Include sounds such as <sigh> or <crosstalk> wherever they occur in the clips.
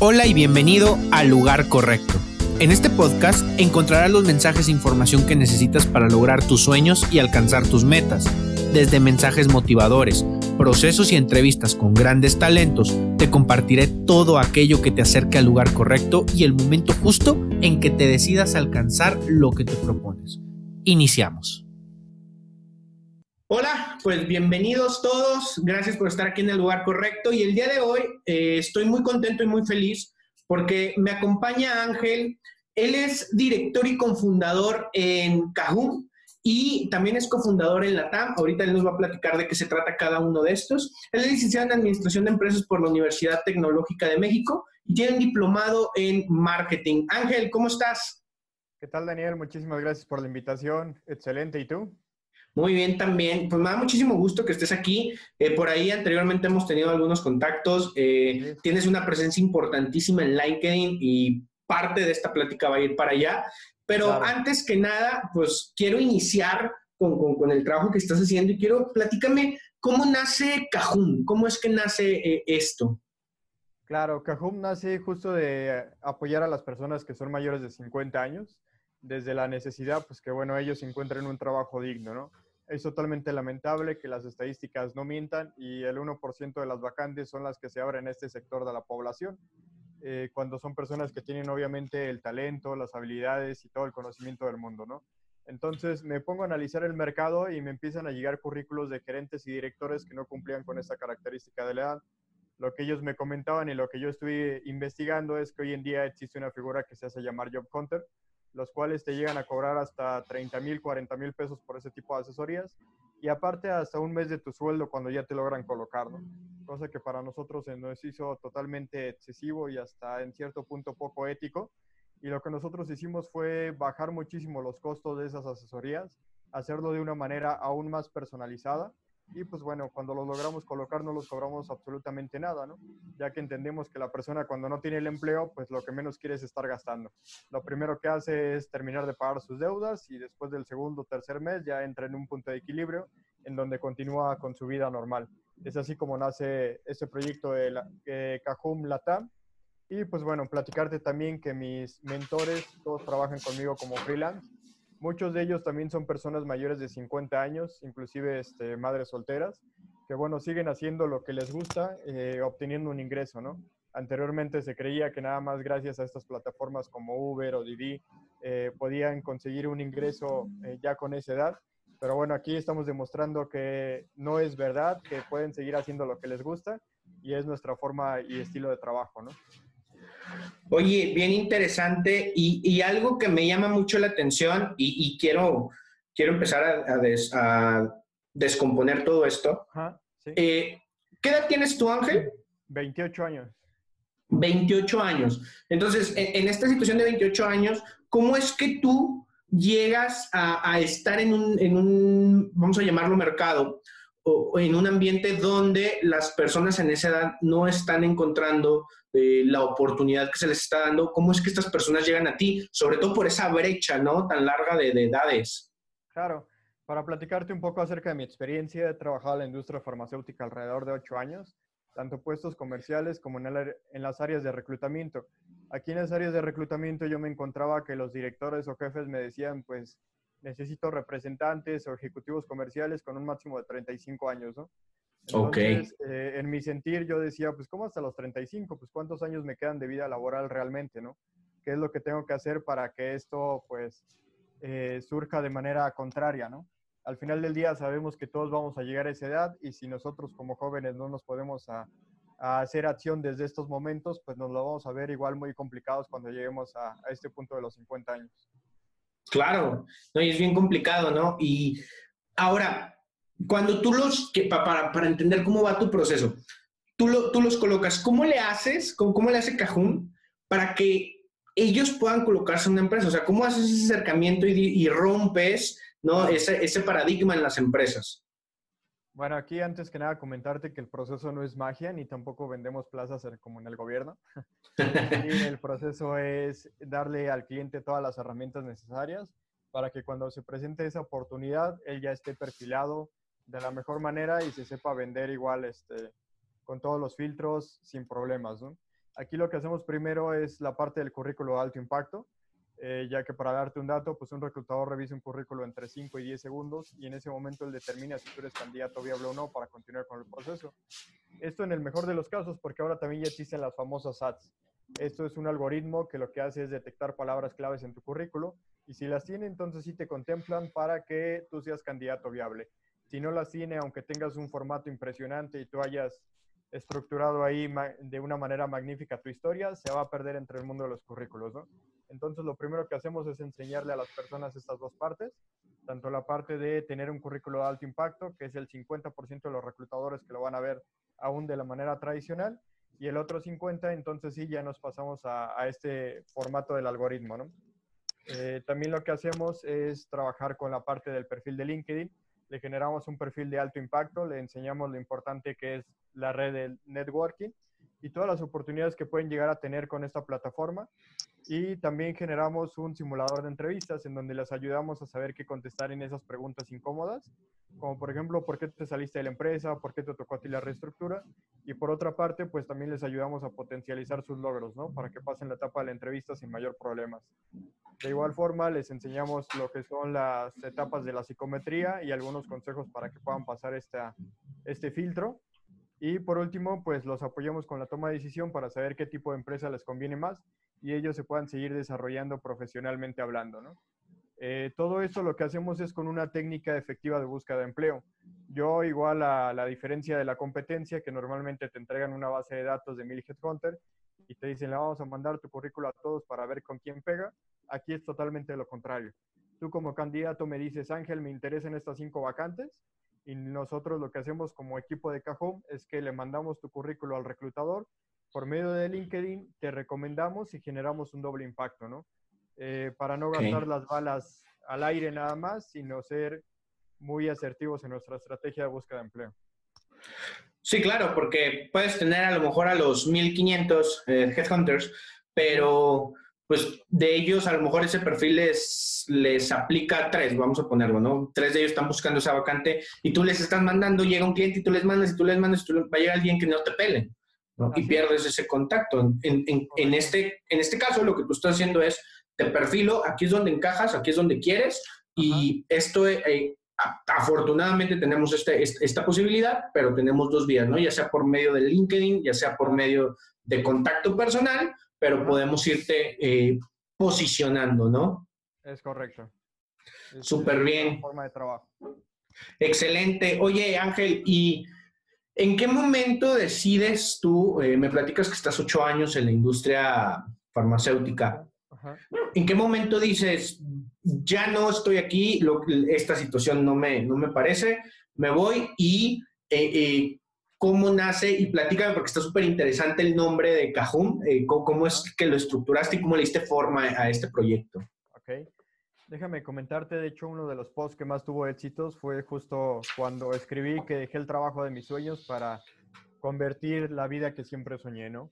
Hola y bienvenido al lugar correcto. En este podcast encontrarás los mensajes e información que necesitas para lograr tus sueños y alcanzar tus metas. Desde mensajes motivadores, procesos y entrevistas con grandes talentos, te compartiré todo aquello que te acerque al lugar correcto y el momento justo en que te decidas alcanzar lo que te propones. Iniciamos. Hola, pues bienvenidos todos. Gracias por estar aquí en el lugar correcto. Y el día de hoy eh, estoy muy contento y muy feliz porque me acompaña Ángel. Él es director y cofundador en Cajun y también es cofundador en la TAM. Ahorita él nos va a platicar de qué se trata cada uno de estos. Él es licenciado en Administración de Empresas por la Universidad Tecnológica de México y tiene un diplomado en Marketing. Ángel, ¿cómo estás? ¿Qué tal, Daniel? Muchísimas gracias por la invitación. Excelente. ¿Y tú? Muy bien también. Pues me da muchísimo gusto que estés aquí. Eh, por ahí anteriormente hemos tenido algunos contactos. Eh, tienes una presencia importantísima en LinkedIn y parte de esta plática va a ir para allá. Pero antes que nada, pues quiero iniciar con, con, el trabajo que estás haciendo y quiero, platícame, ¿cómo nace Cajum? ¿Cómo es que nace eh, esto? Claro, Cajum nace justo de apoyar a las personas que son mayores de 50 años, desde la necesidad, pues que bueno, ellos encuentren un trabajo digno, ¿no? Es totalmente lamentable que las estadísticas no mientan y el 1% de las vacantes son las que se abren en este sector de la población. Eh, cuando son personas que tienen obviamente el talento, las habilidades y todo el conocimiento del mundo, ¿no? Entonces me pongo a analizar el mercado y me empiezan a llegar currículos de gerentes y directores que no cumplían con esa característica de la edad. Lo que ellos me comentaban y lo que yo estuve investigando es que hoy en día existe una figura que se hace llamar Job Hunter, los cuales te llegan a cobrar hasta 30 mil, 40 mil pesos por ese tipo de asesorías y aparte hasta un mes de tu sueldo cuando ya te logran colocar, Cosa que para nosotros se nos hizo totalmente excesivo y hasta en cierto punto poco ético. Y lo que nosotros hicimos fue bajar muchísimo los costos de esas asesorías, hacerlo de una manera aún más personalizada y pues bueno, cuando los logramos colocar no los cobramos absolutamente nada, ¿no? Ya que entendemos que la persona cuando no tiene el empleo, pues lo que menos quiere es estar gastando. Lo primero que hace es terminar de pagar sus deudas y después del segundo o tercer mes ya entra en un punto de equilibrio en donde continúa con su vida normal. Es así como nace este proyecto de la, Latam. Y pues bueno, platicarte también que mis mentores todos trabajan conmigo como freelance Muchos de ellos también son personas mayores de 50 años, inclusive este, madres solteras, que bueno, siguen haciendo lo que les gusta, eh, obteniendo un ingreso, ¿no? Anteriormente se creía que nada más gracias a estas plataformas como Uber o Didi eh, podían conseguir un ingreso eh, ya con esa edad, pero bueno, aquí estamos demostrando que no es verdad, que pueden seguir haciendo lo que les gusta y es nuestra forma y estilo de trabajo, ¿no? Oye, bien interesante y, algo que me llama mucho la atención y, quiero, quiero empezar a, descomponer todo esto. Eh, ¿Qué edad tienes tú, Ángel? 28 años. 28 años. Entonces, en, esta situación de 28 años, ¿cómo es que tú llegas a, estar en un, en un, vamos a llamarlo mercado, en un ambiente donde las personas en esa edad no están encontrando la oportunidad que se les está dando, cómo es que estas personas llegan a ti, sobre todo por esa brecha, ¿no? Tan larga de, edades. Claro. Para platicarte un poco acerca de mi experiencia, he trabajado en la industria farmacéutica alrededor de ocho años, tanto puestos comerciales como en las áreas de reclutamiento. Aquí en las áreas de reclutamiento yo me encontraba que los directores o jefes me decían, pues, necesito representantes o ejecutivos comerciales con un máximo de 35 años, ¿no? Entonces, eh, en mi sentir yo decía, pues ¿cómo hasta los 35? Pues ¿cuántos años me quedan de vida laboral realmente, no? ¿Qué es lo que tengo que hacer para que esto pues eh, surja de manera contraria, no? Al final del día sabemos que todos vamos a llegar a esa edad y si nosotros como jóvenes no nos podemos a, hacer acción desde estos momentos, pues nos lo vamos a ver igual muy complicados cuando lleguemos a, a este punto de los 50 años. Claro, no, y es bien complicado, ¿no? Y ahora, cuando tú los, para, para entender cómo va tu proceso, tú, lo, tú los colocas, ¿cómo le haces, cómo, le hace Cajún para que ellos puedan colocarse en una empresa? O sea, ¿cómo haces ese acercamiento y, rompes ¿no? ese, ese paradigma en las empresas? Bueno, aquí antes que nada comentarte que el proceso no es magia ni tampoco vendemos plazas como en el gobierno. <laughs> el proceso es darle al cliente todas las herramientas necesarias para que cuando se presente esa oportunidad, él ya esté perfilado, de la mejor manera y se sepa vender igual este, con todos los filtros sin problemas. Aquí lo que hacemos primero es la parte del currículo de alto impacto, eh, ya que para darte un dato, pues un reclutador revisa un currículo entre 5 y 10 segundos y en ese momento él determina si tú eres candidato viable o no para continuar con el proceso. Esto en el mejor de los casos, porque ahora también ya existen las famosas ads. Esto es un algoritmo que lo que hace es detectar palabras claves en tu currículo y si las tiene, entonces sí te contemplan para que tú seas candidato viable. Si no las tiene, aunque tengas un formato impresionante y tú hayas estructurado ahí de una manera magnífica tu historia, se va a perder entre el mundo de los currículos, ¿no? Entonces, lo primero que hacemos es enseñarle a las personas estas dos partes, tanto la parte de tener un currículo de alto impacto, que es el 50% de los reclutadores que lo van a ver aún de la manera tradicional, y el otro 50%, entonces sí, ya nos pasamos a, este formato del algoritmo, ¿no? Eh, también lo que hacemos es trabajar con la parte del perfil de LinkedIn, le generamos un perfil de alto impacto, le enseñamos lo importante que es la red de networking y todas las oportunidades que pueden llegar a tener con esta plataforma. Y también generamos un simulador de entrevistas en donde les ayudamos a saber qué contestar en esas preguntas incómodas, como por ejemplo, ¿por qué te saliste de la empresa? ¿Por qué te tocó a ti la reestructura? Y por otra parte, pues también les ayudamos a potencializar sus logros, ¿no? Para que pasen la etapa de la entrevista sin mayor problemas. De igual forma, les enseñamos lo que son las etapas de la psicometría y algunos consejos para que puedan pasar esta, este filtro. Y por último, pues los apoyamos con la toma de decisión para saber qué tipo de empresa les conviene más y ellos se puedan seguir desarrollando profesionalmente hablando, ¿no? Eh, todo esto lo que hacemos es con una técnica efectiva de búsqueda de empleo. Yo, igual a la diferencia de la competencia, que normalmente te entregan una base de datos de mil headhunter y te dicen, le vamos a mandar tu currículo a todos para ver con quién pega, aquí es totalmente lo contrario. Tú como candidato me dices, Ángel, me interesan estas cinco vacantes, y nosotros lo que hacemos como equipo de Cajón es que le mandamos tu currículo al reclutador, por medio de LinkedIn te recomendamos y generamos un doble impacto, ¿no? Eh, para no gastar las balas al aire nada más, sino ser muy asertivos en nuestra estrategia de búsqueda de empleo. Sí, claro, porque puedes tener a lo mejor a los 1500 eh, headhunters, pero pues de ellos a lo mejor ese perfil les, les aplica tres, vamos a ponerlo, ¿no? Tres de ellos están buscando esa vacante y tú les estás mandando, llega un cliente y tú les mandas y tú les mandas, y tú, va a llegar alguien que no te pele, ¿no? Y pierdes ese contacto. En, en, en, este, en este caso lo que tú estás haciendo es, te perfilo, aquí es donde encajas, aquí es donde quieres y esto, eh, afortunadamente tenemos este, esta posibilidad, pero tenemos dos vías, ¿no? Ya sea por medio de LinkedIn, ya sea por medio de contacto personal pero podemos irte eh, posicionando, ¿no? Es correcto. Súper bien. Forma de trabajo. Excelente. Oye, Ángel, ¿y en qué momento decides tú, eh, me platicas que estás ocho años en la industria farmacéutica, ¿en qué momento dices, ya no estoy aquí, esta situación no me, no me parece, me voy y eh, cómo nace y platícame porque está súper interesante el nombre de Cajum, eh, cómo, es que lo estructuraste y cómo le diste forma a este proyecto. Ok, déjame comentarte, de hecho uno de los posts que más tuvo éxitos fue justo cuando escribí que dejé el trabajo de mis sueños para convertir la vida que siempre soñé, ¿no?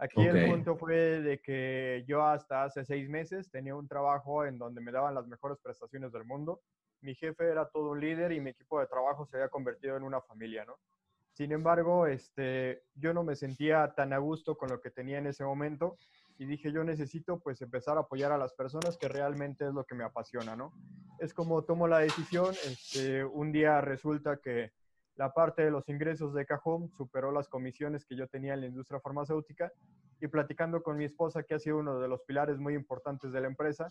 Aquí el punto fue de que yo hasta hace seis meses tenía un trabajo en donde me daban las mejores prestaciones del mundo. Mi jefe era todo un líder y mi equipo de trabajo se había convertido en una familia, ¿no? Sin embargo, este, yo no me sentía tan a gusto con lo que tenía en ese momento y dije, yo necesito pues empezar a apoyar a las personas que realmente es lo que me apasiona, ¿no? Es como tomo la decisión, este, un día resulta que la parte de los ingresos de Cajón superó las comisiones que yo tenía en la industria farmacéutica y platicando con mi esposa, que ha sido uno de los pilares muy importantes de la empresa,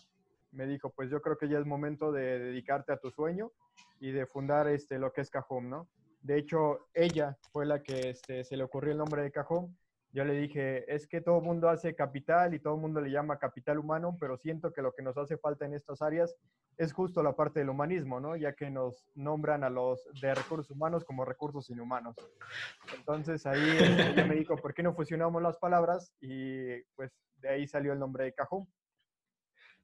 me dijo, pues yo creo que ya es momento de dedicarte a tu sueño y de fundar este, lo que es Cajón, ¿no? De hecho, ella fue la que este, se le ocurrió el nombre de cajón. Yo le dije, es que todo mundo hace capital y todo mundo le llama capital humano, pero siento que lo que nos hace falta en estas áreas es justo la parte del humanismo, ¿no? Ya que nos nombran a los de recursos humanos como recursos inhumanos. Entonces ahí este, me dijo, ¿por qué no fusionamos las palabras? Y pues de ahí salió el nombre de cajón.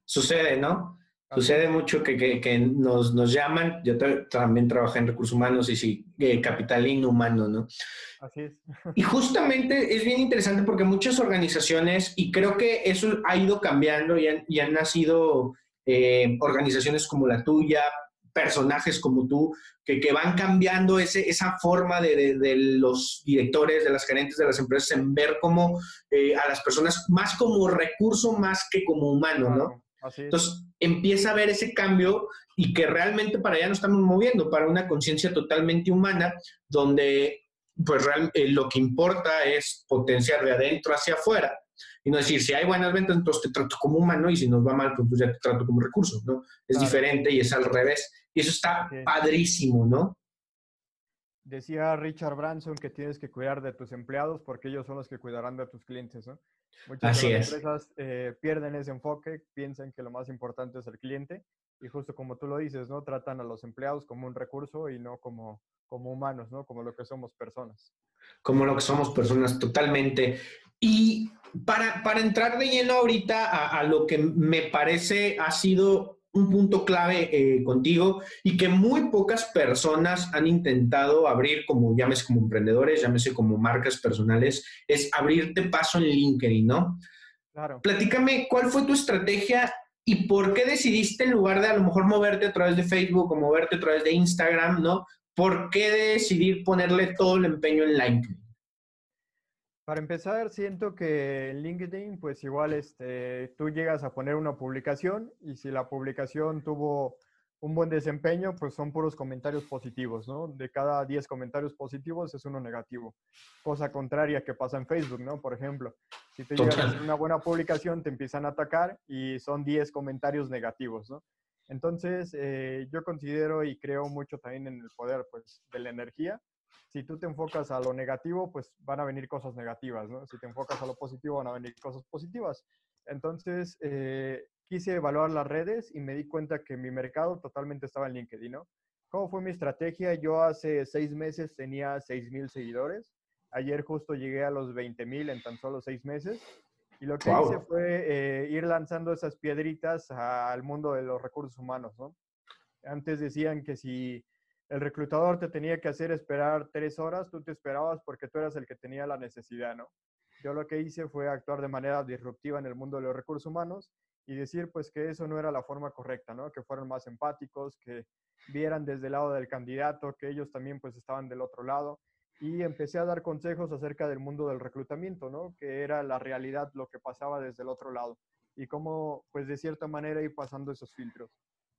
Sucede, ¿no? Sucede mucho que, que, nos, nos, llaman, yo también trabajé en recursos humanos y sí, eh, capital inhumano, ¿no? Así es. y justamente es bien interesante porque muchas organizaciones, y creo que eso ha ido cambiando y han, y han nacido eh, organizaciones como la tuya, personajes como tú que, que van cambiando ese, esa forma de, de, los directores, de las gerentes de las empresas en ver como eh, a las personas más como recurso más que como humano, ¿no? Entonces empieza a ver ese cambio y que realmente para allá nos estamos moviendo, para una conciencia totalmente humana, donde pues eh, lo que importa es potenciar de adentro hacia afuera y no decir, si hay buenas ventas, entonces te trato como humano y si nos va mal, pues, pues ya te trato como recurso, ¿no? Es diferente y es al revés. Y eso está padrísimo, ¿no? Decía Richard Branson que tienes que cuidar de tus empleados porque ellos son los que cuidarán de tus clientes, ¿no? Muchas Así empresas eh, pierden ese enfoque, piensan que lo más importante es el cliente y justo como tú lo dices, ¿no? Tratan a los empleados como un recurso y no como, como humanos, ¿no? Como lo que somos personas. Como lo que somos personas, totalmente. Y para, para entrar de lleno ahorita a, a, lo que me parece ha sido un punto clave eh, contigo y que muy pocas personas han intentado abrir, como llámese como emprendedores, llámese como marcas personales, es abrirte paso en LinkedIn, ¿no? Claro. Platícame, ¿cuál fue tu estrategia y por qué decidiste en lugar de a lo mejor moverte a través de Facebook o moverte a través de Instagram, ¿no? ¿Por qué decidir ponerle todo el empeño en LinkedIn? Para empezar, siento que en LinkedIn, pues igual este, tú llegas a poner una publicación y si la publicación tuvo un buen desempeño, pues son puros comentarios positivos, ¿no? De cada 10 comentarios positivos es uno negativo. Cosa contraria que pasa en Facebook, ¿no? Por ejemplo, si te llegas a una buena publicación, te empiezan a atacar y son 10 comentarios negativos, ¿no? Entonces, eh, yo considero y creo mucho también en el poder, pues, de la energía si tú te enfocas a lo negativo, pues van a venir cosas negativas, ¿no? Si te enfocas a lo positivo, van a venir cosas positivas. Entonces, eh, quise evaluar las redes y me di cuenta que mi mercado totalmente estaba en LinkedIn, ¿no? ¿Cómo fue mi estrategia? Yo hace seis meses tenía seis mil seguidores. Ayer justo llegué a los 20 mil en tan solo seis meses. Y lo que hice fue eh, ir lanzando esas piedritas al mundo de los recursos humanos, ¿no? Antes decían que si el reclutador te tenía que hacer esperar tres horas, tú te esperabas porque tú eras el que tenía la necesidad, ¿no? Yo lo que hice fue actuar de manera disruptiva en el mundo de los recursos humanos y decir pues que eso no era la forma correcta, ¿no? Que fueran más empáticos, que vieran desde el lado del candidato, que ellos también pues estaban del otro lado y empecé a dar consejos acerca del mundo del reclutamiento, ¿no? Que era la realidad lo que pasaba desde el otro lado y cómo pues de cierta manera ir pasando esos filtros.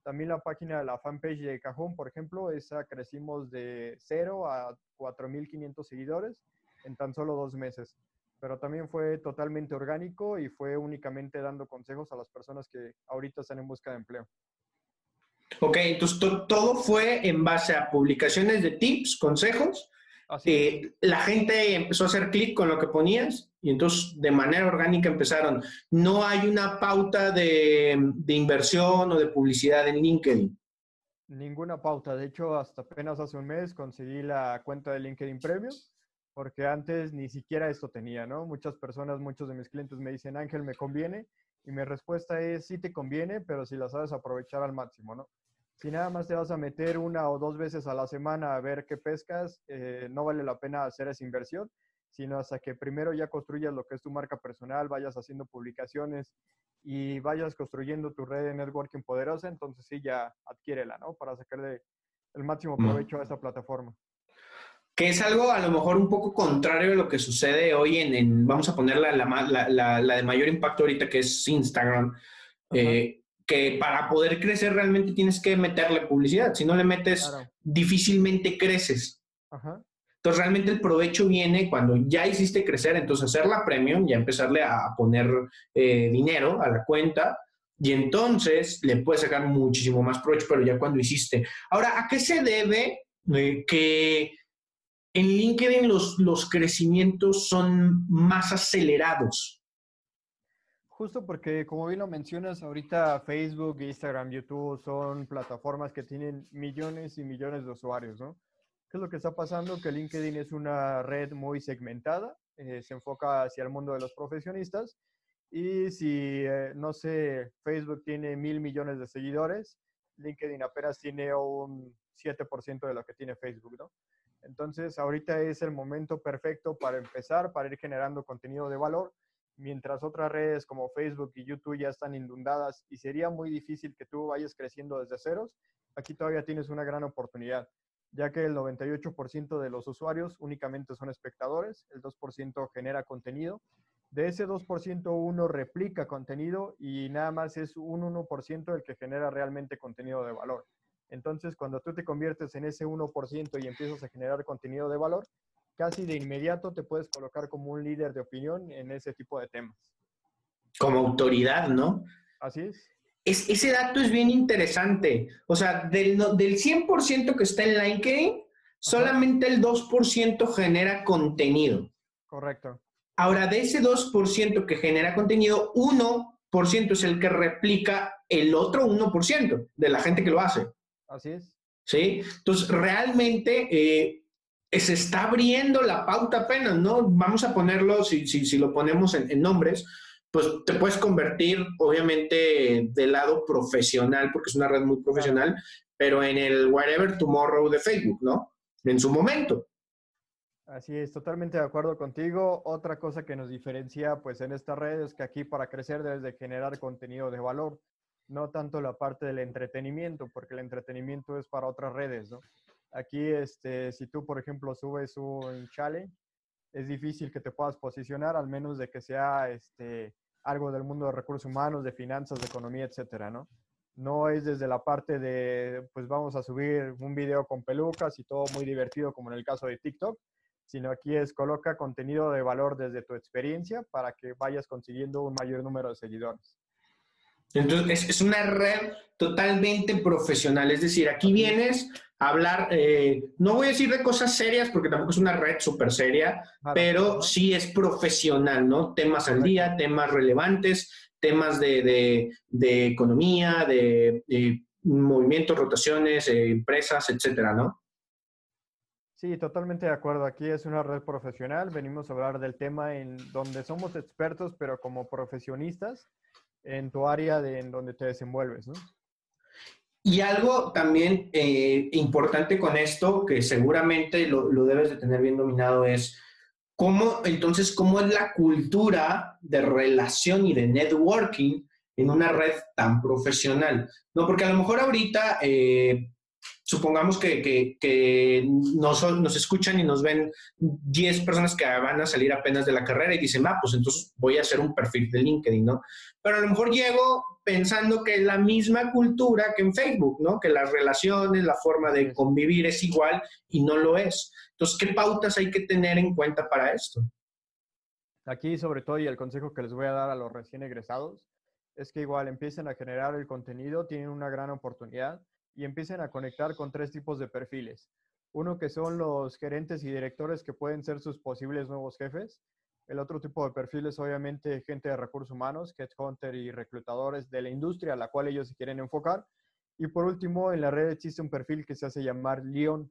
También la página de la fanpage de Cajón, por ejemplo, esa crecimos de 0 a 4.500 seguidores en tan solo dos meses. Pero también fue totalmente orgánico y fue únicamente dando consejos a las personas que ahorita están en busca de empleo. Ok, entonces todo fue en base a publicaciones de tips, consejos eh, la gente empezó a hacer clic con lo que ponías y entonces de manera orgánica empezaron. No hay una pauta de, de, inversión o de publicidad en LinkedIn. Ninguna pauta. De hecho, hasta apenas hace un mes conseguí la cuenta de LinkedIn Premium porque antes ni siquiera esto tenía, ¿no? Muchas personas, muchos de mis clientes me dicen, Ángel, ¿me conviene? Y mi respuesta es, sí te conviene, pero si la sabes aprovechar al máximo, ¿no? Si nada más te vas a meter una o dos veces a la semana a ver qué pescas, eh, no vale la pena hacer esa inversión, sino hasta que primero ya construyas lo que es tu marca personal, vayas haciendo publicaciones y vayas construyendo tu red de networking poderosa, entonces sí ya adquiérela, ¿no? Para sacarle el máximo provecho a esa plataforma. Que es algo a lo mejor un poco contrario a lo que sucede hoy en, vamos a poner la, la, la, de mayor impacto ahorita, que es Instagram que para poder crecer realmente tienes que meterle publicidad. Si no le metes, difícilmente creces. Entonces, realmente el provecho viene cuando ya hiciste crecer, entonces hacer la premium, ya empezarle a poner eh, dinero a la cuenta y entonces le puedes sacar muchísimo más provecho, pero ya cuando hiciste. Ahora, ¿a qué se debe eh, que en LinkedIn los, los crecimientos son más acelerados? Justo porque, como bien lo mencionas, ahorita Facebook, Instagram, YouTube son plataformas que tienen millones y millones de usuarios, ¿no? ¿Qué es lo que está pasando? Que LinkedIn es una red muy segmentada, eh, se enfoca hacia el mundo de los profesionistas y si, eh, no sé, Facebook tiene mil millones de seguidores, LinkedIn apenas tiene un 7% de lo que tiene Facebook, ¿no? Entonces, ahorita es el momento perfecto para empezar, para ir generando contenido de valor mientras otras redes como Facebook y YouTube ya están inundadas y sería muy difícil que tú vayas creciendo desde ceros, aquí todavía tienes una gran oportunidad, ya que el 98% de los usuarios únicamente son espectadores, el 2% genera contenido. De ese 2%, uno replica contenido y nada más es un 1% el que genera realmente contenido de valor. Entonces, cuando tú te conviertes en ese 1% y empiezas a generar contenido de valor, casi de inmediato te puedes colocar como un líder de opinión en ese tipo de temas. Como autoridad, ¿no? Así es. es ese dato es bien interesante. O sea, del, del 100% que está en LinkedIn, solamente el 2% genera contenido. Correcto. Ahora, de ese 2% que genera contenido, 1% es el que replica el otro 1% de la gente que lo hace. Así es. ¿Sí? Entonces, realmente eh, se está abriendo la pauta apenas, ¿no? Vamos a ponerlo, si, si, lo ponemos en, nombres, pues te puedes convertir, obviamente, del lado profesional, porque es una red muy profesional, pero en el whatever tomorrow de Facebook, ¿no? En su momento. Así es, totalmente de acuerdo contigo. Otra cosa que nos diferencia, pues, en esta red es que aquí para crecer debes de generar contenido de valor, no tanto la parte del entretenimiento, porque el entretenimiento es para otras redes, ¿no? Aquí, este, si tú, por ejemplo, subes un challenge, es difícil que te puedas posicionar, al menos de que sea este, algo del mundo de recursos humanos, de finanzas, de economía, etcétera, ¿no? No es desde la parte de, pues vamos a subir un video con pelucas y todo muy divertido, como en el caso de TikTok, sino aquí es coloca contenido de valor desde tu experiencia para que vayas consiguiendo un mayor número de seguidores. Entonces, es, una red totalmente profesional. Es decir, aquí vienes a hablar, eh, no voy a decir de cosas serias porque tampoco es una red súper seria, pero sí es profesional, ¿no? Temas al día, temas relevantes, temas de, economía, de, movimientos, rotaciones, eh, empresas, etcétera, ¿no? Sí, totalmente de acuerdo. Aquí es una red profesional. Venimos a hablar del tema en donde somos expertos, pero como profesionistas en tu área de, en donde te desenvuelves, ¿no? Y algo también eh, importante con esto, que seguramente lo, lo, debes de tener bien dominado, es cómo, entonces, cómo es la cultura de relación y de networking en una red tan profesional. No, porque a lo mejor ahorita eh, supongamos que, que, nos, nos, escuchan y nos ven 10 personas que van a salir apenas de la carrera y dicen, ah, pues entonces voy a hacer un perfil de LinkedIn, ¿no? Pero a lo mejor llego pensando que es la misma cultura que en Facebook, ¿no? Que las relaciones, la forma de convivir es igual y no lo es. Entonces, ¿qué pautas hay que tener en cuenta para esto? Aquí, sobre todo, y el consejo que les voy a dar a los recién egresados, es que igual empiecen a generar el contenido, tienen una gran oportunidad y empiecen a conectar con tres tipos de perfiles. Uno que son los gerentes y directores que pueden ser sus posibles nuevos jefes. El otro tipo de perfil es obviamente gente de recursos humanos, headhunter y reclutadores de la industria a la cual ellos se quieren enfocar. Y por último, en la red existe un perfil que se hace llamar Leon.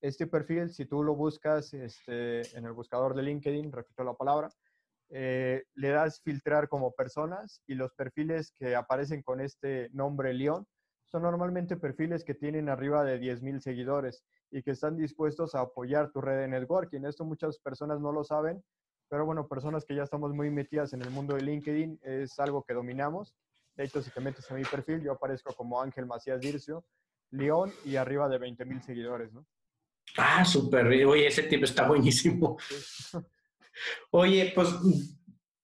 Este perfil, si tú lo buscas este, en el buscador de LinkedIn, repito la palabra, eh, le das filtrar como personas y los perfiles que aparecen con este nombre Leon son normalmente perfiles que tienen arriba de 10.000 seguidores y que están dispuestos a apoyar tu red de networking. Esto muchas personas no lo saben, pero bueno, personas que ya estamos muy metidas en el mundo de LinkedIn es algo que dominamos. De hecho, si te metes a mi perfil, yo aparezco como Ángel Macías Dircio, León y arriba de 20.000 seguidores, ¿no? Ah, súper. Oye, ese tipo está buenísimo. <laughs> Oye, pues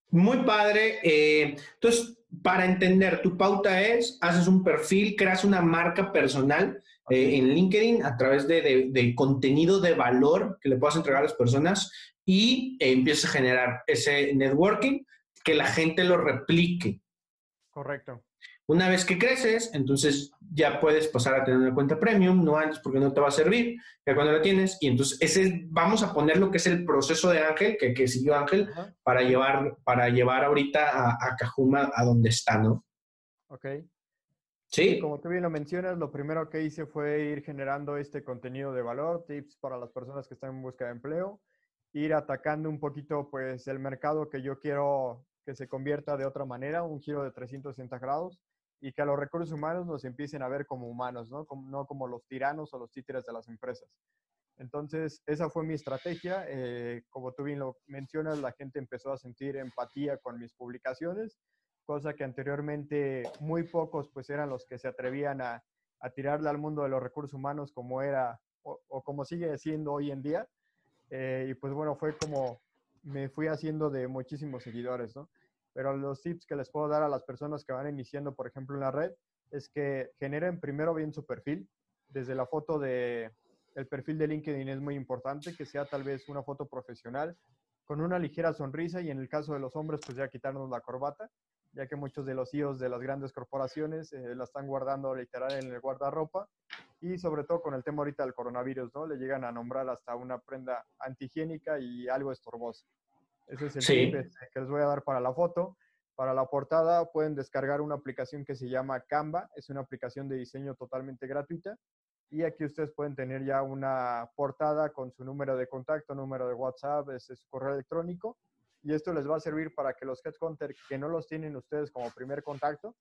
muy padre. Eh, entonces, para entender, tu pauta es, haces un perfil, creas una marca personal eh, en LinkedIn a través de, contenido de valor que le puedas entregar a las personas y eh, empiezas a generar ese networking que la gente lo replique. Correcto. Una vez que creces, entonces ya puedes pasar a tener una cuenta premium, no antes porque no te va a servir, ya cuando la tienes, y entonces ese vamos a poner lo que es el proceso de Ángel, que, que siguió Ángel, para llevar, para llevar ahorita a, a Cajuma a donde está, ¿no? Ok. Sí. Como tú bien lo mencionas, lo primero que hice fue ir generando este contenido de valor, tips para las personas que están en busca de empleo, ir atacando un poquito pues el mercado que yo quiero que se convierta de otra manera, un giro de 360 grados y que a los recursos humanos nos empiecen a ver como humanos, ¿no? Como, no como los tiranos o los títeres de las empresas. Entonces, esa fue mi estrategia. Eh, como tú bien lo mencionas, la gente empezó a sentir empatía con mis publicaciones, cosa que anteriormente muy pocos pues eran los que se atrevían a, a tirarle al mundo de los recursos humanos como era o, como sigue siendo hoy en día. Eh, y pues bueno, fue como me fui haciendo de muchísimos seguidores, ¿no? Pero los tips que les puedo dar a las personas que van iniciando, por ejemplo, en la red, es que generen primero bien su perfil. Desde la foto de, el perfil de LinkedIn es muy importante, que sea tal vez una foto profesional, con una ligera sonrisa y en el caso de los hombres, pues ya quitarnos la corbata, ya que muchos de los CEOs de las grandes corporaciones eh, la están guardando literal en el guardarropa y sobre todo con el tema ahorita del coronavirus, ¿no? Le llegan a nombrar hasta una prenda antihigiénica y algo estorboso. Ese es el tip este, que les voy a dar para la foto. Para la portada pueden descargar una aplicación que se llama Canva, es una aplicación de diseño totalmente gratuita y aquí ustedes pueden tener ya una portada con su número de contacto, número de WhatsApp, ese es su correo electrónico y esto les va a servir para que los headhunters que no los tienen ustedes como primer contacto,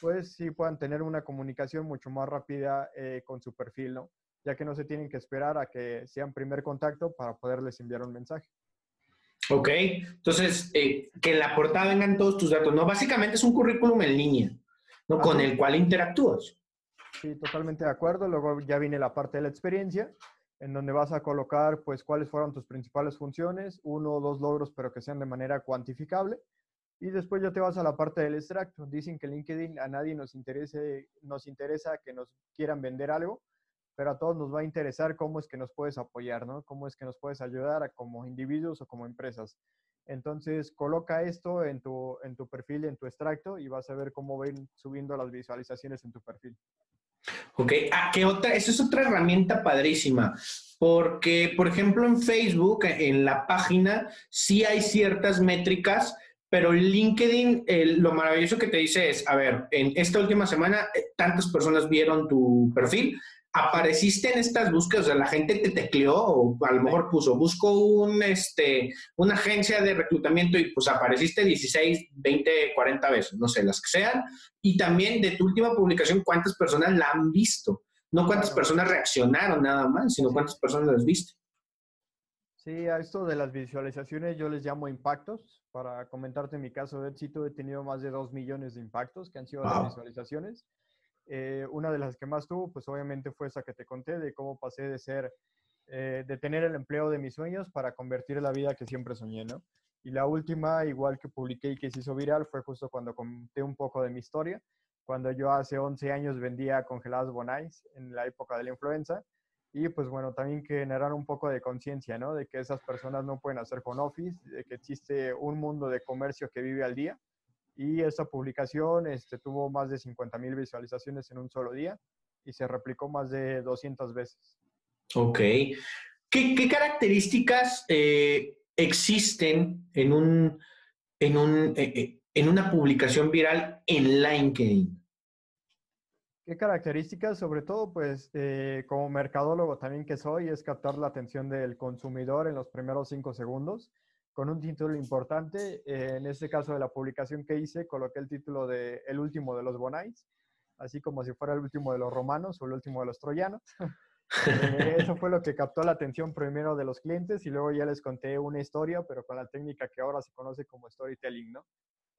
pues sí puedan tener una comunicación mucho más rápida eh, con su perfil, ¿no? Ya que no se tienen que esperar a que sean primer contacto para poderles enviar un mensaje. Ok, entonces, eh, que en la portada vengan todos tus datos, ¿no? Básicamente es un currículum en línea, ¿no? Con el cual interactúas. Sí, totalmente de acuerdo. Luego ya viene la parte de la experiencia en donde vas a colocar pues cuáles fueron tus principales funciones, uno o dos logros, pero que sean de manera cuantificable. Y después ya te vas a la parte del extracto. Dicen que LinkedIn a nadie nos, interese, nos interesa que nos quieran vender algo, pero a todos nos va a interesar cómo es que nos puedes apoyar, ¿no? Cómo es que nos puedes ayudar como individuos o como empresas. Entonces, coloca esto en tu, en tu perfil, en tu extracto, y vas a ver cómo ven subiendo las visualizaciones en tu perfil. Ok, ah, ¿qué otra? Esa es otra herramienta padrísima, porque, por ejemplo, en Facebook, en la página, sí hay ciertas métricas, pero LinkedIn, lo maravilloso que te dice es, a ver, en esta última semana, eh, tantas personas vieron tu perfil, apareciste en estas búsquedas, o sea, la gente te tecleó, o a lo mejor puso, busco un, este, una agencia de reclutamiento y pues apareciste 16, 20, 40 veces, no sé, las que sean, y también de tu última publicación, cuántas personas la han visto, no cuántas personas reaccionaron nada más, sino cuántas personas las viste. Sí, a esto de las visualizaciones yo les llamo impactos. Para comentarte mi caso de éxito, he tenido más de 2 millones de impactos que han sido las visualizaciones. Eh, una de las que más tuvo, pues obviamente fue esa que te conté, de cómo pasé de ser, eh, de tener el empleo de mis sueños para convertir la vida que siempre soñé, ¿no? Y la última, igual que publiqué y que se hizo viral, fue justo cuando conté un poco de mi historia, cuando yo hace 11 años vendía congelados Bonais en la época de la influenza. Y pues bueno, también generar un poco de conciencia, ¿no? De que esas personas no pueden hacer con office, de que existe un mundo de comercio que vive al día y esta publicación este, tuvo más de 50 mil visualizaciones en un solo día y se replicó más de 200 veces. Ok. ¿Qué, características eh, existen en, un, en, un, eh, eh, en una publicación viral en LinkedIn? ¿Qué características? Sobre todo, pues, como mercadólogo también que soy, es captar la atención del consumidor en los primeros cinco segundos con un título importante. Eh, en este caso de la publicación que hice, coloqué el título de El último de los Bonais, así como si fuera el último de los romanos o el último de los troyanos. Eh, eso fue lo que captó la atención primero de los clientes y luego ya les conté una historia, pero con la técnica que ahora se conoce como storytelling, ¿no?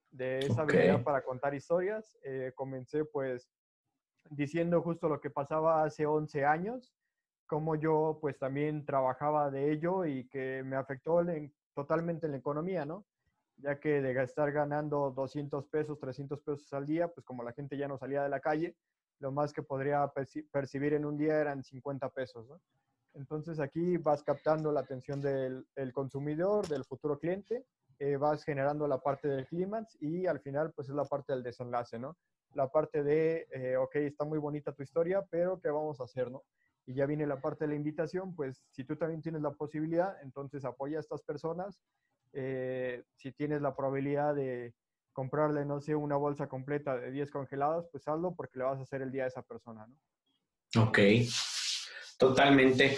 De esa habilidad para contar historias, eh, comencé pues diciendo justo lo que pasaba hace 11 años, cómo yo pues también trabajaba de ello y que me afectó en totalmente en la economía, ¿no? Ya que de estar ganando 200 pesos, 300 pesos al día, pues como la gente ya no salía de la calle, lo más que podría percibir en un día eran 50 pesos, ¿no? Entonces aquí vas captando la atención del, consumidor, del futuro cliente, eh, vas generando la parte del clímax y al final pues es la parte del desenlace, ¿no? La parte de, eh, ok, está muy bonita tu historia, pero ¿qué vamos a hacer, no? Ya viene la parte de la invitación, pues si tú también tienes la posibilidad, entonces apoya a estas personas. Eh, si tienes la probabilidad de comprarle, no sé, una bolsa completa de 10 congelados, pues hazlo porque le vas a hacer el día a esa persona, ¿no? Ok, totalmente.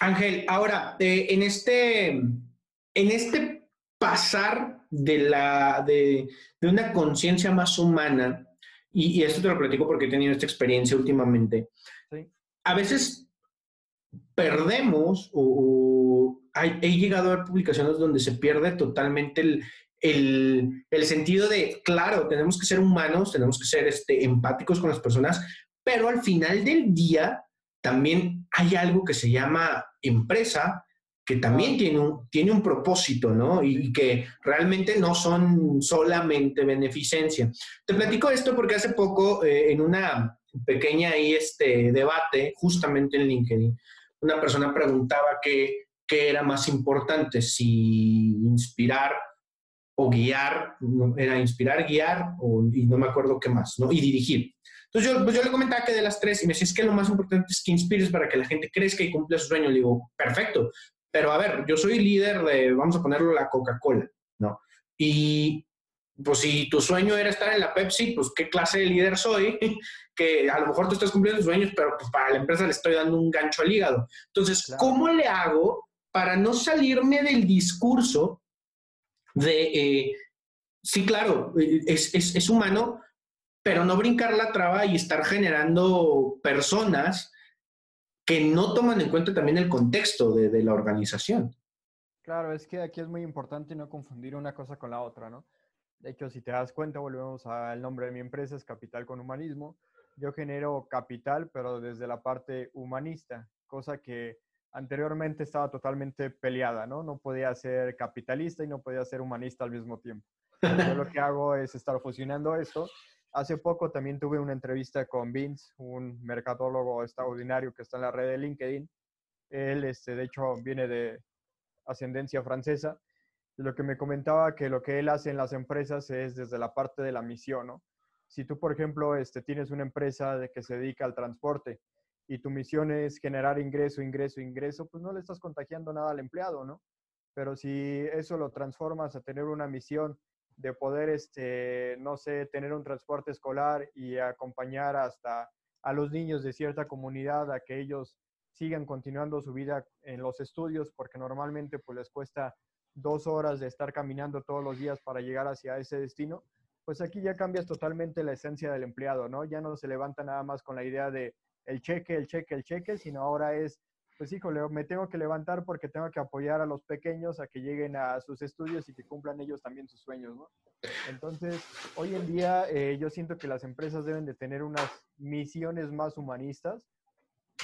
Ángel, ahora, eh, en, este, en este pasar de, la, de, de una conciencia más humana, y, y, esto te lo platico porque he tenido esta experiencia últimamente, a veces perdemos o, he llegado a ver publicaciones donde se pierde totalmente el, el, el, sentido de, claro, tenemos que ser humanos, tenemos que ser este, empáticos con las personas, pero al final del día también hay algo que se llama empresa, que también tiene un, tiene un propósito, ¿no? Y, que realmente no son solamente beneficencia. Te platico esto porque hace poco, eh, en una pequeña ahí, este, debate, justamente en LinkedIn, una persona preguntaba qué, qué era más importante, si inspirar o guiar, era inspirar, guiar, o, y no me acuerdo qué más, ¿no? Y dirigir. Entonces yo, pues yo le comentaba que de las tres, y me decía, es que lo más importante es que inspires para que la gente crezca y cumpla su sueño. Le digo, perfecto, pero a ver, yo soy líder de, vamos a ponerlo, la Coca-Cola, ¿no? Y pues si tu sueño era estar en la Pepsi, pues qué clase de líder soy, <laughs> que a lo mejor tú estás cumpliendo tus sueños, pero pues para la empresa le estoy dando un gancho al hígado. Entonces, ¿cómo le hago para no salirme del discurso de, eh, sí, claro, es, es, es, humano, pero no brincar la traba y estar generando personas que no toman en cuenta también el contexto de, de la organización. Claro, es que aquí es muy importante no confundir una cosa con la otra, ¿no? De hecho, si te das cuenta, volvemos al nombre de mi empresa, es Capital con Humanismo. Yo genero capital, pero desde la parte humanista, cosa que anteriormente estaba totalmente peleada, ¿no? No podía ser capitalista y no podía ser humanista al mismo tiempo. Yo lo que <laughs> hago es estar fusionando esto. Hace poco también tuve una entrevista con Vince, un mercadólogo extraordinario que está en la red de LinkedIn. Él, este, de hecho, viene de ascendencia francesa. Lo que me comentaba que lo que él hace en las empresas es desde la parte de la misión, ¿no? Si tú, por ejemplo, este, tienes una empresa de que se dedica al transporte y tu misión es generar ingreso, ingreso, ingreso, pues no le estás contagiando nada al empleado, ¿no? Pero si eso lo transformas a tener una misión de poder, este, no sé, tener un transporte escolar y acompañar hasta a los niños de cierta comunidad a que ellos sigan continuando su vida en los estudios, porque normalmente pues les cuesta dos horas de estar caminando todos los días para llegar hacia ese destino, pues aquí ya cambias totalmente la esencia del empleado, ¿no? Ya no se levanta nada más con la idea de el cheque, el cheque, el cheque, sino ahora es, pues híjole, me tengo que levantar porque tengo que apoyar a los pequeños a que lleguen a sus estudios y que cumplan ellos también sus sueños, ¿no? Entonces, hoy en día eh, yo siento que las empresas deben de tener unas misiones más humanistas,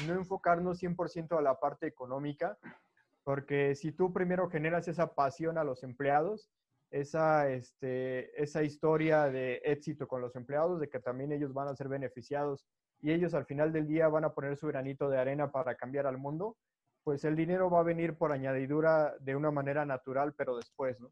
no enfocarnos 100% a la parte económica, porque si tú primero generas esa pasión a los empleados, esa, este, esa historia de éxito con los empleados, de que también ellos van a ser beneficiados y ellos al final del día van a poner su granito de arena para cambiar al mundo, pues el dinero va a venir por añadidura de una manera natural, pero después, ¿no?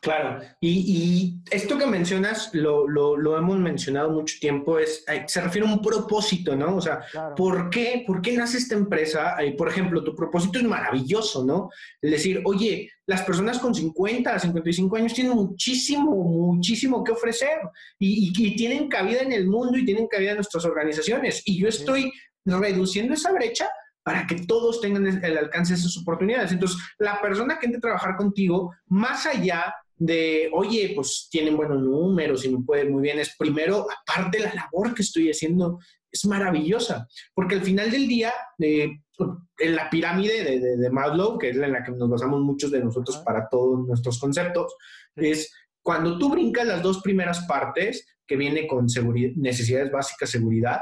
Claro, y, esto que mencionas, lo, lo, hemos mencionado mucho tiempo, es, se refiere a un propósito, ¿no? O sea, ¿por, qué, ¿por qué nace esta empresa? por ejemplo, tu propósito es maravilloso, ¿no? Es decir, oye, las personas con 50, 55 años tienen muchísimo, muchísimo que ofrecer y, y, tienen cabida en el mundo y tienen cabida en nuestras organizaciones. Y yo estoy reduciendo esa brecha para que todos tengan el alcance de esas oportunidades. Entonces, la persona que entre a trabajar contigo, más allá de, oye, pues tienen buenos números y me puede muy bien, es primero, aparte la labor que estoy haciendo, es maravillosa, porque al final del día, eh, en la pirámide de, de, Maslow, que es en la que nos basamos muchos de nosotros para todos nuestros conceptos, es cuando tú brincas las dos primeras partes, que viene con necesidades básicas, seguridad,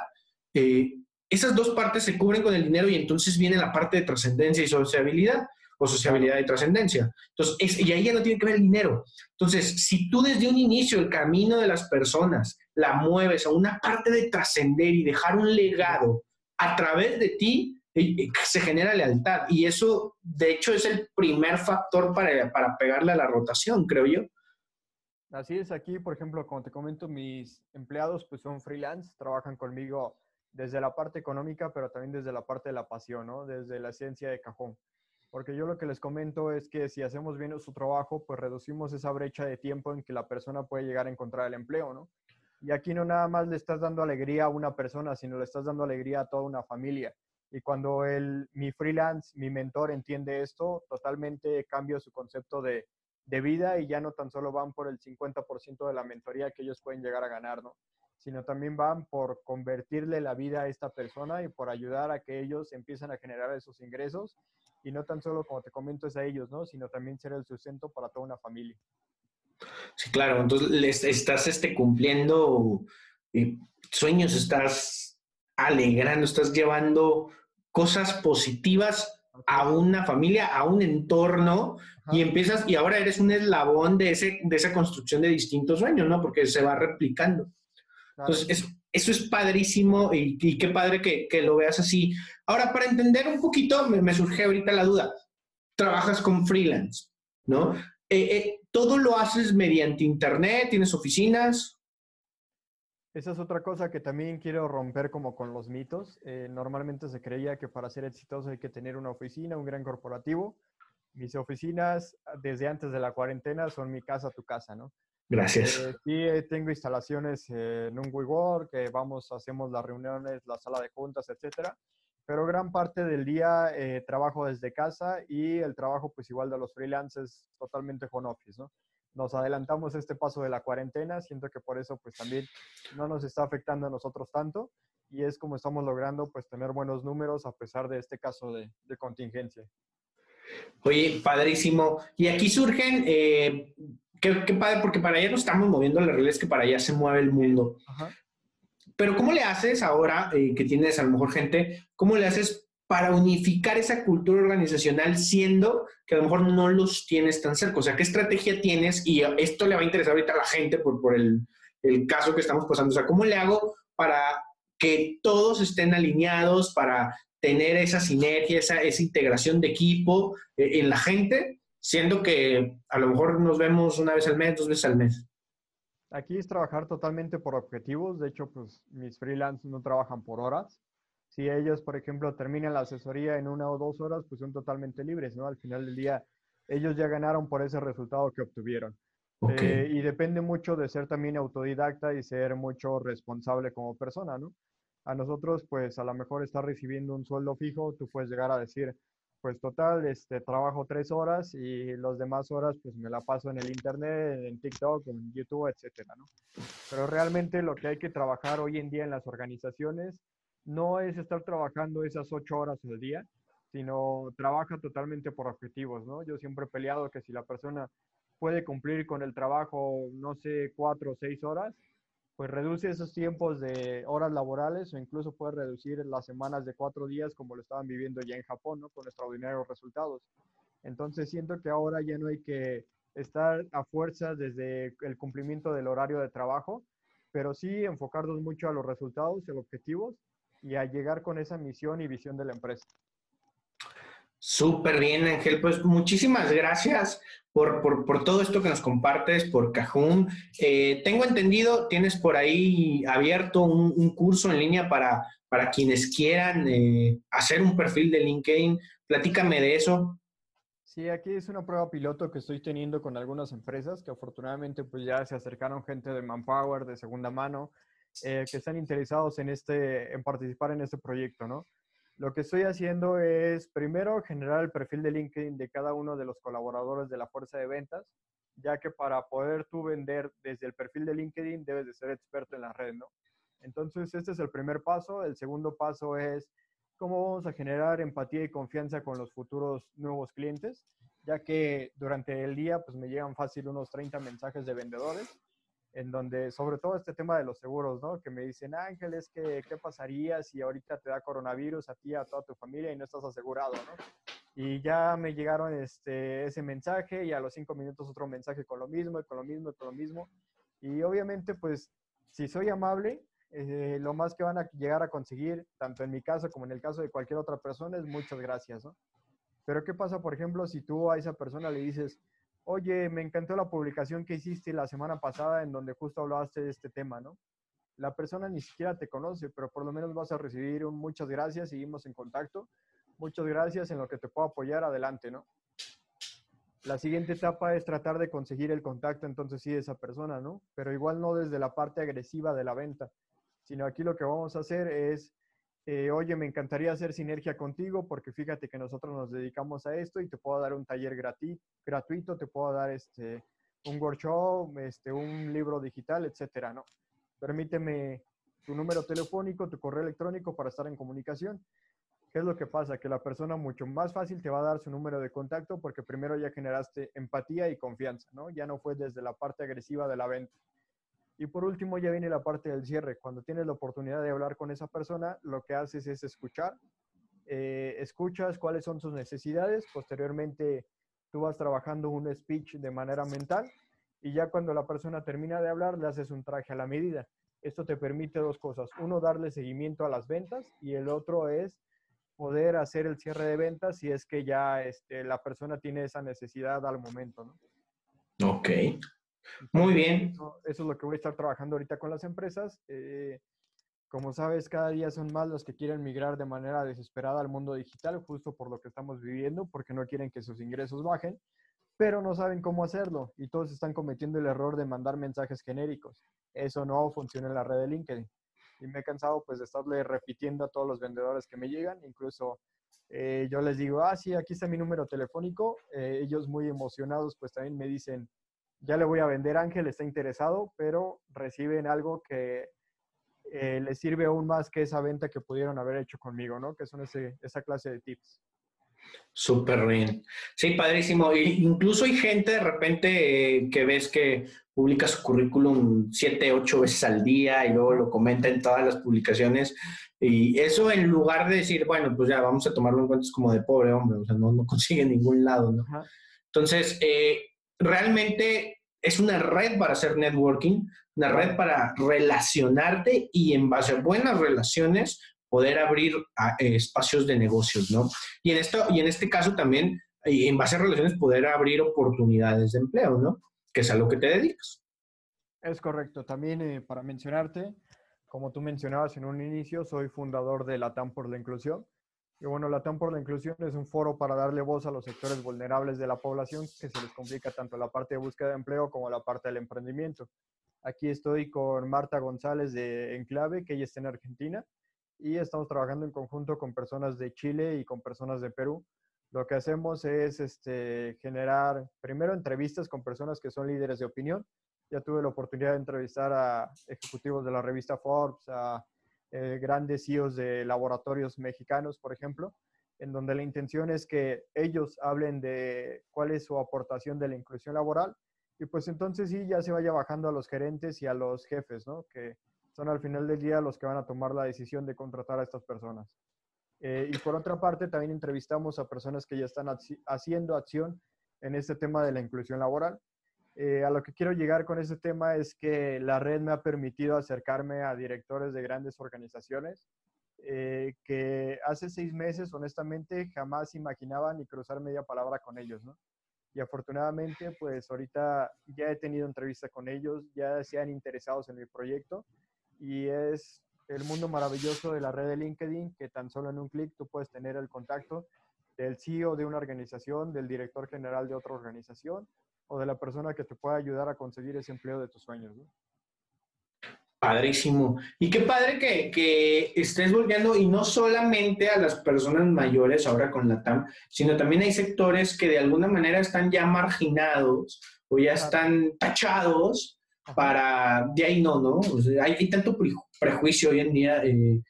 eh, esas dos partes se cubren con el dinero y entonces viene la parte de trascendencia y sociabilidad o sociabilidad y trascendencia. Entonces, y ahí ya no tiene que ver el dinero. Entonces, si tú desde un inicio el camino de las personas la mueves a una parte de trascender y dejar un legado a través de ti, eh, eh, se genera lealtad. Y eso, de hecho, es el primer factor para, para pegarle a la rotación, creo yo. Así es, aquí, por ejemplo, como te comento, mis empleados pues son freelance, trabajan conmigo desde la parte económica, pero también desde la parte de la pasión, ¿no? Desde la esencia de cajón. Porque yo lo que les comento es que si hacemos bien su trabajo, pues reducimos esa brecha de tiempo en que la persona puede llegar a encontrar el empleo, ¿no? Y aquí no nada más le estás dando alegría a una persona, sino le estás dando alegría a toda una familia. Y cuando el, mi freelance, mi mentor entiende esto, totalmente cambia su concepto de, de vida y ya no tan solo van por el 50% de la mentoría que ellos pueden llegar a ganar, ¿no? Sino también van por convertirle la vida a esta persona y por ayudar a que ellos empiecen a generar esos ingresos y no tan solo, como te comento, es a ellos, ¿no? Sino también ser el sustento para toda una familia. Sí, claro, entonces les estás este, cumpliendo eh, sueños, estás alegrando, estás llevando cosas positivas a una familia, a un entorno, y empiezas, y ahora eres un eslabón de, ese, de esa construcción de distintos sueños, ¿no? Porque se va replicando. Entonces, eso, es padrísimo y, qué padre que, lo veas así. Ahora, para entender un poquito, me, me surge ahorita la duda. Trabajas con freelance, ¿no? Eh, eh, ¿Todo lo haces mediante internet? ¿Tienes oficinas? Esa es otra cosa que también quiero romper como con los mitos. Eh, normalmente se creía que para ser exitoso hay que tener una oficina, un gran corporativo. Mis oficinas desde antes de la cuarentena son mi casa, tu casa, ¿no? Gracias. Eh, eh, tengo instalaciones en un WeWork, que vamos, hacemos las reuniones, la sala de juntas, etcétera. Pero gran parte del día trabajo desde casa y el trabajo, pues igual de los freelancers, totalmente home office, ¿no? nos adelantamos este paso de la cuarentena, siento que por eso pues también no nos está afectando a nosotros tanto y es como estamos logrando pues tener buenos números a pesar de este caso de, contingencia. Oye, padrísimo. Y aquí surgen, eh, qué, padre, porque para allá nos estamos moviendo, la realidad es que para allá se mueve el mundo. Pero ¿cómo le haces ahora eh, que tienes a lo mejor gente, cómo le haces para unificar esa cultura organizacional siendo que a lo mejor no los tienes tan cerca? O sea, ¿qué estrategia tienes? Y esto le va a interesar ahorita a la gente por, por el, el caso que estamos pasando. O sea, ¿cómo le hago para que todos estén alineados, para tener esa sinergia, esa, esa integración de equipo eh, en la gente, siendo que a lo mejor nos vemos una vez al mes, dos veces al mes? Aquí es trabajar totalmente por objetivos. De hecho, pues mis freelancers no trabajan por horas si ellos, por ejemplo, terminan la asesoría en una o dos horas, pues son totalmente libres, ¿no? Al final del día, ellos ya ganaron por ese resultado que obtuvieron. Eh, y depende mucho de ser también autodidacta y ser mucho responsable como persona, ¿no? A nosotros, pues a lo mejor estar recibiendo un sueldo fijo, tú puedes llegar a decir, pues total, este, trabajo tres horas y las demás horas, pues me la paso en el internet, en TikTok, en YouTube, etcétera, ¿no? Pero realmente lo que hay que trabajar hoy en día en las organizaciones no es estar trabajando esas ocho horas al día, sino trabaja totalmente por objetivos, ¿no? Yo siempre he peleado que si la persona puede cumplir con el trabajo, no sé, cuatro o seis horas, pues reduce esos tiempos de horas laborales o incluso puede reducir las semanas de cuatro días como lo estaban viviendo ya en Japón, ¿no? Con extraordinarios resultados. Entonces siento que ahora ya no hay que estar a fuerza desde el cumplimiento del horario de trabajo, pero sí enfocarnos mucho a los resultados a los objetivos y a llegar con esa misión y visión de la empresa. Súper bien, Ángel. Pues muchísimas gracias por, todo esto que nos compartes por Cajún. Eh, tengo entendido, tienes por ahí abierto un, curso en línea para, para quienes quieran eh, hacer un perfil de LinkedIn. Platícame de eso. Sí, aquí es una prueba piloto que estoy teniendo con algunas empresas que afortunadamente pues ya se acercaron gente de Manpower, de segunda mano, eh, que están interesados en, este, en participar en este proyecto, ¿no? Lo que estoy haciendo es, primero, generar el perfil de LinkedIn de cada uno de los colaboradores de la fuerza de ventas, ya que para poder tú vender desde el perfil de LinkedIn debes de ser experto en la red, ¿no? Entonces, este es el primer paso. El segundo paso es cómo vamos a generar empatía y confianza con los futuros nuevos clientes, ya que durante el día pues me llegan fácil unos 30 mensajes de vendedores en donde, sobre todo este tema de los seguros, ¿no? Que me dicen, Ángeles, ¿qué, ¿qué pasaría si ahorita te da coronavirus a ti, a toda tu familia y no estás asegurado, ¿no? Y ya me llegaron este, ese mensaje y a los cinco minutos otro mensaje con lo mismo, y con lo mismo, y con lo mismo. Y obviamente, pues, si soy amable, eh, lo más que van a llegar a conseguir, tanto en mi caso como en el caso de cualquier otra persona, es muchas gracias, ¿no? Pero ¿qué pasa, por ejemplo, si tú a esa persona le dices, oye, me encantó la publicación que hiciste la semana pasada en donde justo hablaste de este tema, ¿no? La persona ni siquiera te conoce, pero por lo menos vas a recibir un muchas gracias, seguimos en contacto, muchas gracias en lo que te puedo apoyar, adelante, ¿no? La siguiente etapa es tratar de conseguir el contacto entonces sí de esa persona, ¿no? Pero igual no desde la parte agresiva de la venta, sino aquí lo que vamos a hacer es eh, oye, me encantaría hacer sinergia contigo porque fíjate que nosotros nos dedicamos a esto y te puedo dar un taller gratuito, te puedo dar este, un workshop, este, un libro digital, etcétera, ¿no? permíteme tu número telefónico, tu correo electrónico para estar en comunicación. ¿Qué es lo que pasa? Que la persona mucho más fácil te va a dar su número de contacto porque primero ya generaste empatía y confianza, ¿no? Ya no fue desde la parte agresiva de la venta. Y por último ya viene la parte del cierre. Cuando tienes la oportunidad de hablar con esa persona, lo que haces es escuchar. Eh, escuchas cuáles son sus necesidades. Posteriormente tú vas trabajando un speech de manera mental y ya cuando la persona termina de hablar le haces un traje a la medida. Esto te permite dos cosas. Uno, darle seguimiento a las ventas y el otro es poder hacer el cierre de ventas si es que ya este, la persona tiene esa necesidad al momento, ¿no? Ok. Muy bien. Eso, es lo que voy a estar trabajando ahorita con las empresas. Eh, como sabes, cada día son más los que quieren migrar de manera desesperada al mundo digital, justo por lo que estamos viviendo, porque no quieren que sus ingresos bajen, pero no saben cómo hacerlo y todos están cometiendo el error de mandar mensajes genéricos. Eso no funciona en la red de LinkedIn y me he cansado pues de estarle repitiendo a todos los vendedores que me llegan, incluso eh, yo les digo, ah, sí, aquí está mi número telefónico, eh, ellos muy emocionados pues también me dicen, ya le voy a vender Ángel, está interesado, pero reciben algo que eh, les sirve aún más que esa venta que pudieron haber hecho conmigo, ¿no? Que son ese, esa clase de tips. Súper bien. Sí, padrísimo. incluso hay gente de repente que ves que publica su currículum siete, ocho veces al día y luego lo comenta en todas las publicaciones. Y eso en lugar de decir, bueno, pues ya vamos a tomarlo en cuenta, es como de pobre hombre, o sea, no, no consigue ningún lado, ¿no? Entonces, eh, realmente es una red para hacer networking, una red para relacionarte y en base a buenas relaciones poder abrir ah, espacios de negocios, ¿no? Y en, esto, y en este caso también, en base a relaciones, poder abrir oportunidades de empleo, ¿no? que es a lo que te dedicas. Es correcto. También eh, para mencionarte, como tú mencionabas en un inicio, soy fundador de LATAM por la Inclusión. Y bueno, LATAM por la Inclusión es un foro para darle voz a los sectores vulnerables de la población que se les complica tanto la parte de búsqueda de empleo como la parte del emprendimiento. Aquí estoy con Marta González de Enclave, que ella está en Argentina, y estamos trabajando en conjunto con personas de Chile y con personas de Perú lo que hacemos es este, generar primero entrevistas con personas que son líderes de opinión. Ya tuve la oportunidad de entrevistar a ejecutivos de la revista Forbes, a eh, grandes CEOs de laboratorios mexicanos, por ejemplo, en donde la intención es que ellos hablen de cuál es su aportación de la inclusión laboral y pues entonces sí ya se vaya bajando a los gerentes y a los jefes, ¿no? Que son al final del día los que van a tomar la decisión de contratar a estas personas. Eh, y por otra parte, también entrevistamos a personas que ya están haciendo acción en este tema de la inclusión laboral. Eh, a lo que quiero llegar con este tema es que la red me ha permitido acercarme a directores de grandes organizaciones eh, que hace seis meses, honestamente, jamás imaginaba ni cruzar media palabra con ellos, ¿no? Y afortunadamente, pues ahorita ya he tenido entrevista con ellos, ya se han interesado en mi proyecto y es el mundo maravilloso de la red de LinkedIn, que tan solo en un clic tú puedes tener el contacto del CEO de una organización, del director general de otra organización o de la persona que te pueda ayudar a conseguir ese empleo de tus sueños. Padrísimo. Y qué padre que, que, estés volviendo, y no solamente a las personas mayores ahora con la TAM, sino también hay sectores que de alguna manera están ya marginados o ya están tachados para, de ahí no, ¿no? hay, tanto prejuicio hoy en día eh,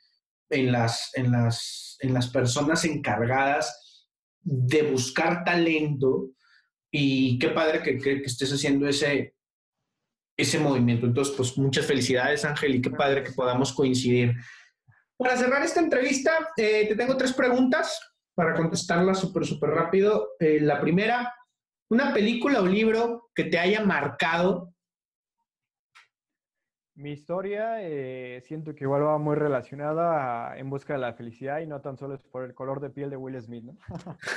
en, las, en, las, en las personas encargadas de buscar talento y qué padre que, que, estés haciendo ese, ese movimiento. Entonces, pues muchas felicidades, Ángel, y qué padre que podamos coincidir. Para cerrar esta entrevista, eh, te tengo tres preguntas para contestarlas súper, súper rápido. Eh, la primera, una película o libro que te haya marcado mi historia eh, siento que igual va muy relacionada a En busca de la felicidad y no tan solo es por el color de piel de Will Smith, ¿no?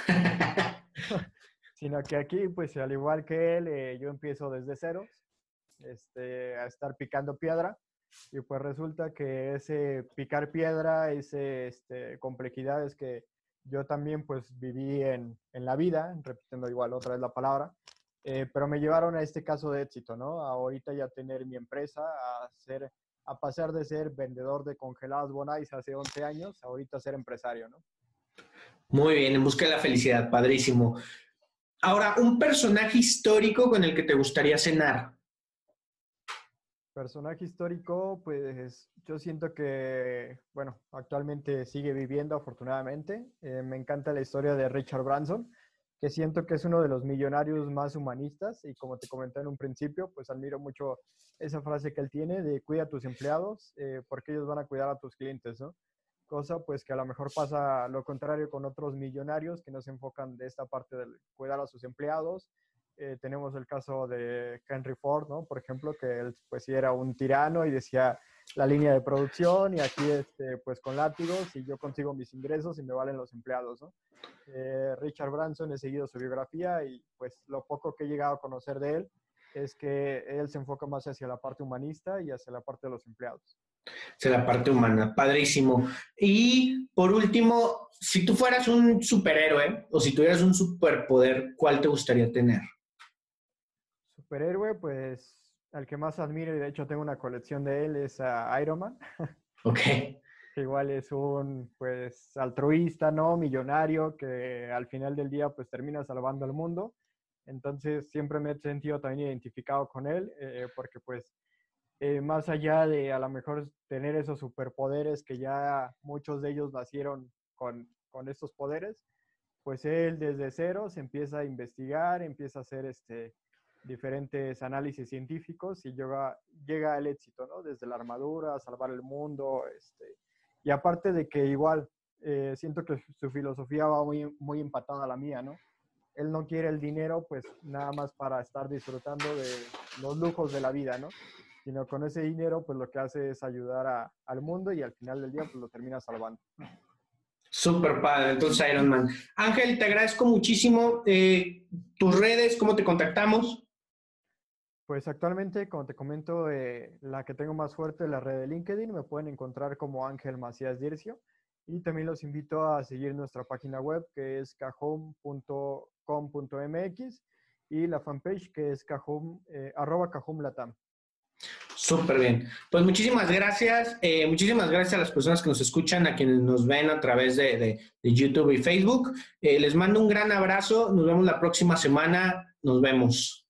<laughs> <laughs> Sino que aquí, pues al igual que él, eh, yo empiezo desde cero este, a estar picando piedra y pues resulta que ese picar piedra, ese este, complejidades que yo también pues viví en, en la vida, repitiendo igual otra vez la palabra, eh, pero me llevaron a este caso de éxito, ¿no? ahorita ya tener mi empresa, a, ser, a pasar de ser vendedor de congelados Bonais hace 11 años, ahorita ser empresario, ¿no? Muy bien, en busca de la felicidad, padrísimo. Ahora, un personaje histórico con el que te gustaría cenar. Personaje histórico, pues yo siento que, bueno, actualmente sigue viviendo afortunadamente. Eh, me encanta la historia de Richard Branson, que siento que es uno de los millonarios más humanistas y como te comenté en un principio, pues admiro mucho esa frase que él tiene de cuida a tus empleados eh, porque ellos van a cuidar a tus clientes, ¿no? Cosa pues que a lo mejor pasa lo contrario con otros millonarios que no se enfocan de esta parte de cuidar a sus empleados. Eh, tenemos el caso de Henry Ford, ¿no? Por ejemplo, que él pues sí era un tirano y decía la línea de producción y aquí este, pues con látigos y yo consigo mis ingresos y me valen los empleados, ¿no? Eh, Richard Branson, he seguido su biografía y pues lo poco que he llegado a conocer de él es que él se enfoca más hacia la parte humanista y hacia la parte de los empleados. Hacia la parte humana, padrísimo. Y por último, si tú fueras un superhéroe o si tuvieras un superpoder, ¿cuál te gustaría tener? Superhéroe, pues al que más admiro y de hecho tengo una colección de él es a Iron Man. <laughs> Ok. que igual es un pues altruista, ¿no? Millonario que al final del día pues termina salvando al mundo. Entonces siempre me he sentido también identificado con él eh, porque pues eh, más allá de a lo mejor tener esos superpoderes que ya muchos de ellos nacieron con, con estos poderes, pues él desde cero se empieza a investigar, empieza a hacer este, diferentes análisis científicos y llega, llega al éxito, ¿no? Desde la armadura, salvar el mundo, este, y aparte de que igual eh, siento que su filosofía va muy, muy empatada a la mía, ¿no? Él no quiere el dinero pues nada más para estar disfrutando de los lujos de la vida, ¿no? Sino con ese dinero pues lo que hace es ayudar al mundo y al final del día pues lo termina salvando. Súper padre, entonces Iron Man. Ángel, te agradezco muchísimo. Eh, tus redes, ¿cómo te contactamos? Pues actualmente, como te comento, eh, la que tengo más fuerte es la red de LinkedIn. Me pueden encontrar como Ángel Macías Dircio. Y también los invito a seguir nuestra página web que es cajum.com.mx y la fanpage que es cajum, eh, arroba cajumlatam. Súper bien. Pues muchísimas gracias. Eh, muchísimas gracias a las personas que nos escuchan, a quienes nos ven a través de, de YouTube y Facebook. les mando un gran abrazo. Nos vemos la próxima semana. Nos vemos.